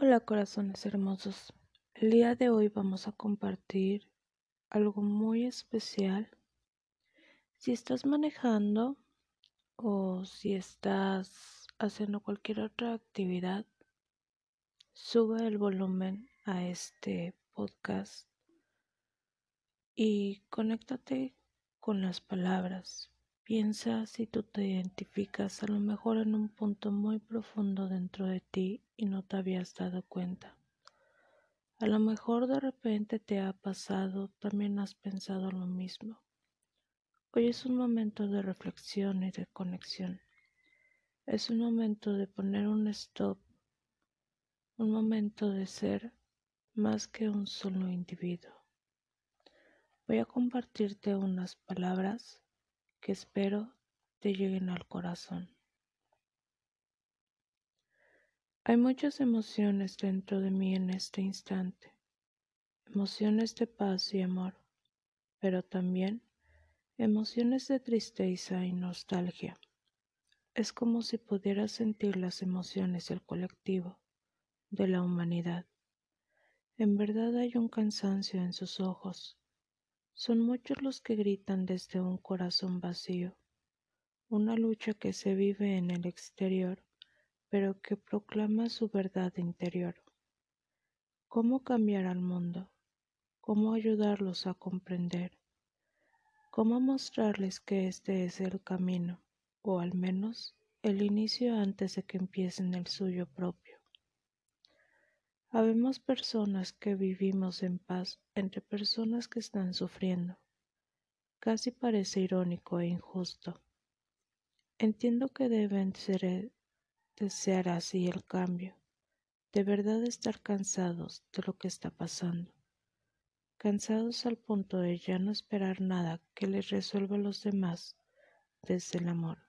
Hola corazones hermosos, el día de hoy vamos a compartir algo muy especial. Si estás manejando o si estás haciendo cualquier otra actividad, sube el volumen a este podcast y conéctate con las palabras. Piensa si tú te identificas a lo mejor en un punto muy profundo dentro de ti y no te habías dado cuenta. A lo mejor de repente te ha pasado, también has pensado lo mismo. Hoy es un momento de reflexión y de conexión. Es un momento de poner un stop, un momento de ser más que un solo individuo. Voy a compartirte unas palabras que espero te lleguen al corazón. Hay muchas emociones dentro de mí en este instante, emociones de paz y amor, pero también emociones de tristeza y nostalgia. Es como si pudiera sentir las emociones del colectivo, de la humanidad. En verdad hay un cansancio en sus ojos, son muchos los que gritan desde un corazón vacío, una lucha que se vive en el exterior, pero que proclama su verdad interior. ¿Cómo cambiar al mundo? ¿Cómo ayudarlos a comprender? ¿Cómo mostrarles que este es el camino, o al menos el inicio antes de que empiecen el suyo propio? Habemos personas que vivimos en paz entre personas que están sufriendo. Casi parece irónico e injusto. Entiendo que deben ser, desear así el cambio, de verdad estar cansados de lo que está pasando, cansados al punto de ya no esperar nada que les resuelva a los demás desde el amor.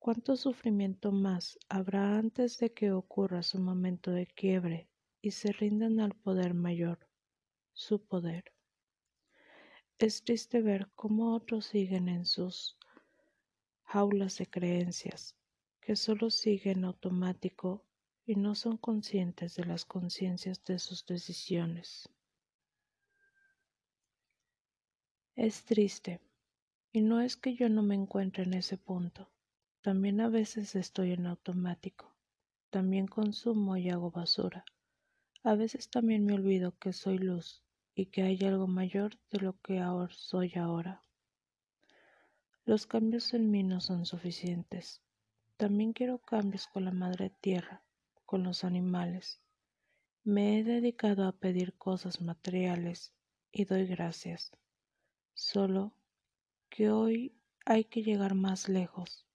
¿Cuánto sufrimiento más habrá antes de que ocurra su momento de quiebre y se rindan al poder mayor, su poder? Es triste ver cómo otros siguen en sus jaulas de creencias, que solo siguen automático y no son conscientes de las conciencias de sus decisiones. Es triste, y no es que yo no me encuentre en ese punto también a veces estoy en automático. También consumo y hago basura. A veces también me olvido que soy luz y que hay algo mayor de lo que ahora soy ahora. Los cambios en mí no son suficientes. También quiero cambios con la madre tierra, con los animales. Me he dedicado a pedir cosas materiales y doy gracias. Solo que hoy hay que llegar más lejos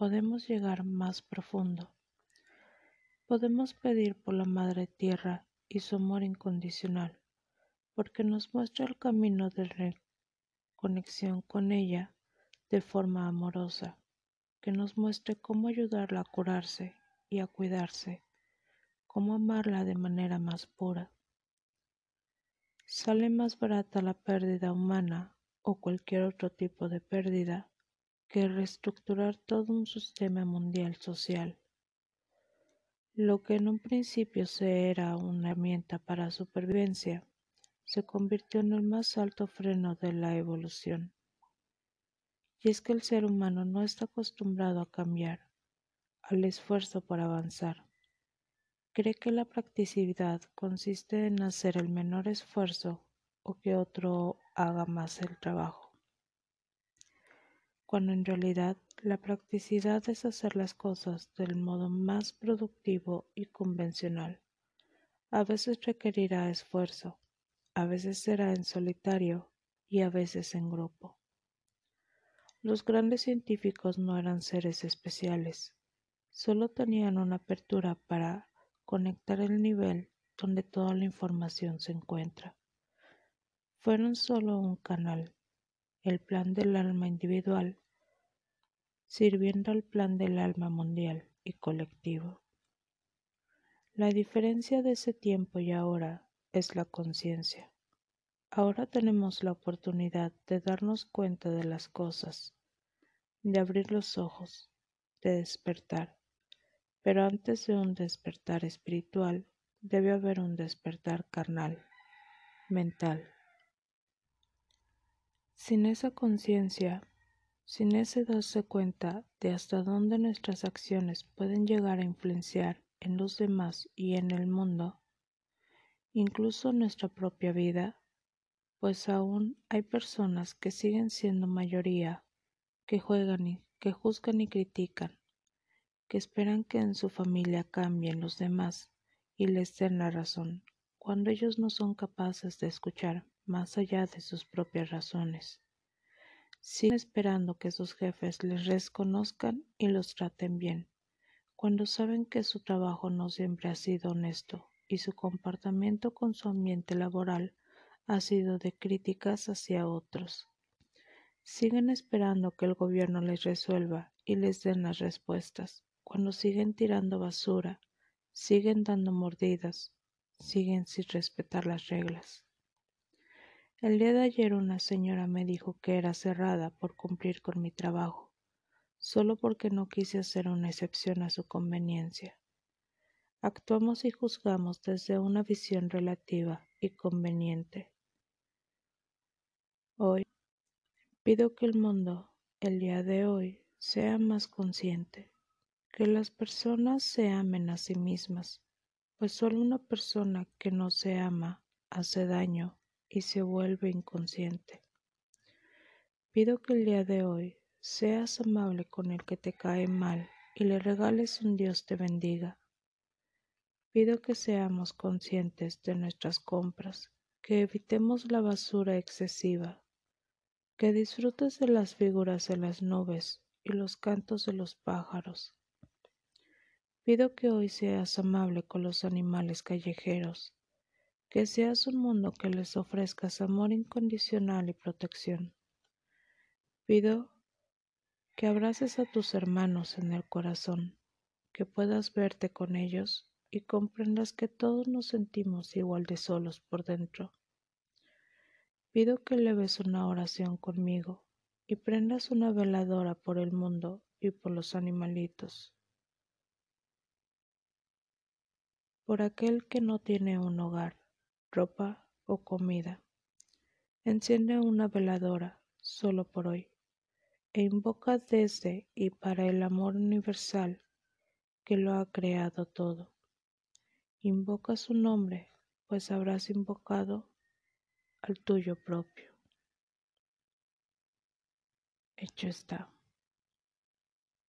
podemos llegar más profundo. Podemos pedir por la Madre Tierra y su amor incondicional, porque nos muestra el camino de conexión con ella de forma amorosa, que nos muestre cómo ayudarla a curarse y a cuidarse, cómo amarla de manera más pura. Sale más barata la pérdida humana o cualquier otro tipo de pérdida que reestructurar todo un sistema mundial social. Lo que en un principio se era una herramienta para supervivencia, se convirtió en el más alto freno de la evolución. Y es que el ser humano no está acostumbrado a cambiar, al esfuerzo por avanzar. Cree que la practicidad consiste en hacer el menor esfuerzo o que otro haga más el trabajo cuando en realidad la practicidad es hacer las cosas del modo más productivo y convencional. A veces requerirá esfuerzo, a veces será en solitario y a veces en grupo. Los grandes científicos no eran seres especiales, solo tenían una apertura para conectar el nivel donde toda la información se encuentra. Fueron solo un canal, el plan del alma individual sirviendo al plan del alma mundial y colectivo. La diferencia de ese tiempo y ahora es la conciencia. Ahora tenemos la oportunidad de darnos cuenta de las cosas, de abrir los ojos, de despertar, Pero antes de un despertar espiritual, debe haber un despertar carnal, mental. Sin esa conciencia, sin ese darse cuenta de hasta dónde nuestras acciones pueden llegar a influenciar en los demás y en el mundo, incluso nuestra propia vida, pues aún hay personas que siguen siendo mayoría, que juegan y que juzgan y critican, que esperan que en su familia cambien los demás y les den la razón, cuando ellos no son capaces de escuchar más allá de sus propias razones. Siguen esperando que sus jefes les reconozcan y los traten bien, cuando saben que su trabajo no siempre ha sido honesto y su comportamiento con su ambiente laboral ha sido de críticas hacia otros. Siguen esperando que el gobierno les resuelva y les den las respuestas, cuando siguen tirando basura, siguen dando mordidas, siguen sin respetar las reglas. El día de ayer una señora me dijo que era cerrada por cumplir con mi trabajo, solo porque no quise hacer una excepción a su conveniencia. Actuamos y juzgamos desde una visión relativa y conveniente. Hoy pido que el mundo, el día de hoy, sea más consciente, que las personas se amen a sí mismas, pues solo una persona que no se ama hace daño y se vuelve inconsciente. Pido que el día de hoy seas amable con el que te cae mal y le regales un Dios te bendiga. Pido que seamos conscientes de nuestras compras, que evitemos la basura excesiva, que disfrutes de las figuras de las nubes y los cantos de los pájaros. Pido que hoy seas amable con los animales callejeros, que seas un mundo que les ofrezcas amor incondicional y protección. Pido que abraces a tus hermanos en el corazón, que puedas verte con ellos y comprendas que todos nos sentimos igual de solos por dentro. Pido que leves una oración conmigo y prendas una veladora por el mundo y por los animalitos. Por aquel que no tiene un hogar ropa o comida. Enciende una veladora solo por hoy e invoca desde y para el amor universal que lo ha creado todo. Invoca su nombre, pues habrás invocado al tuyo propio. Hecho está.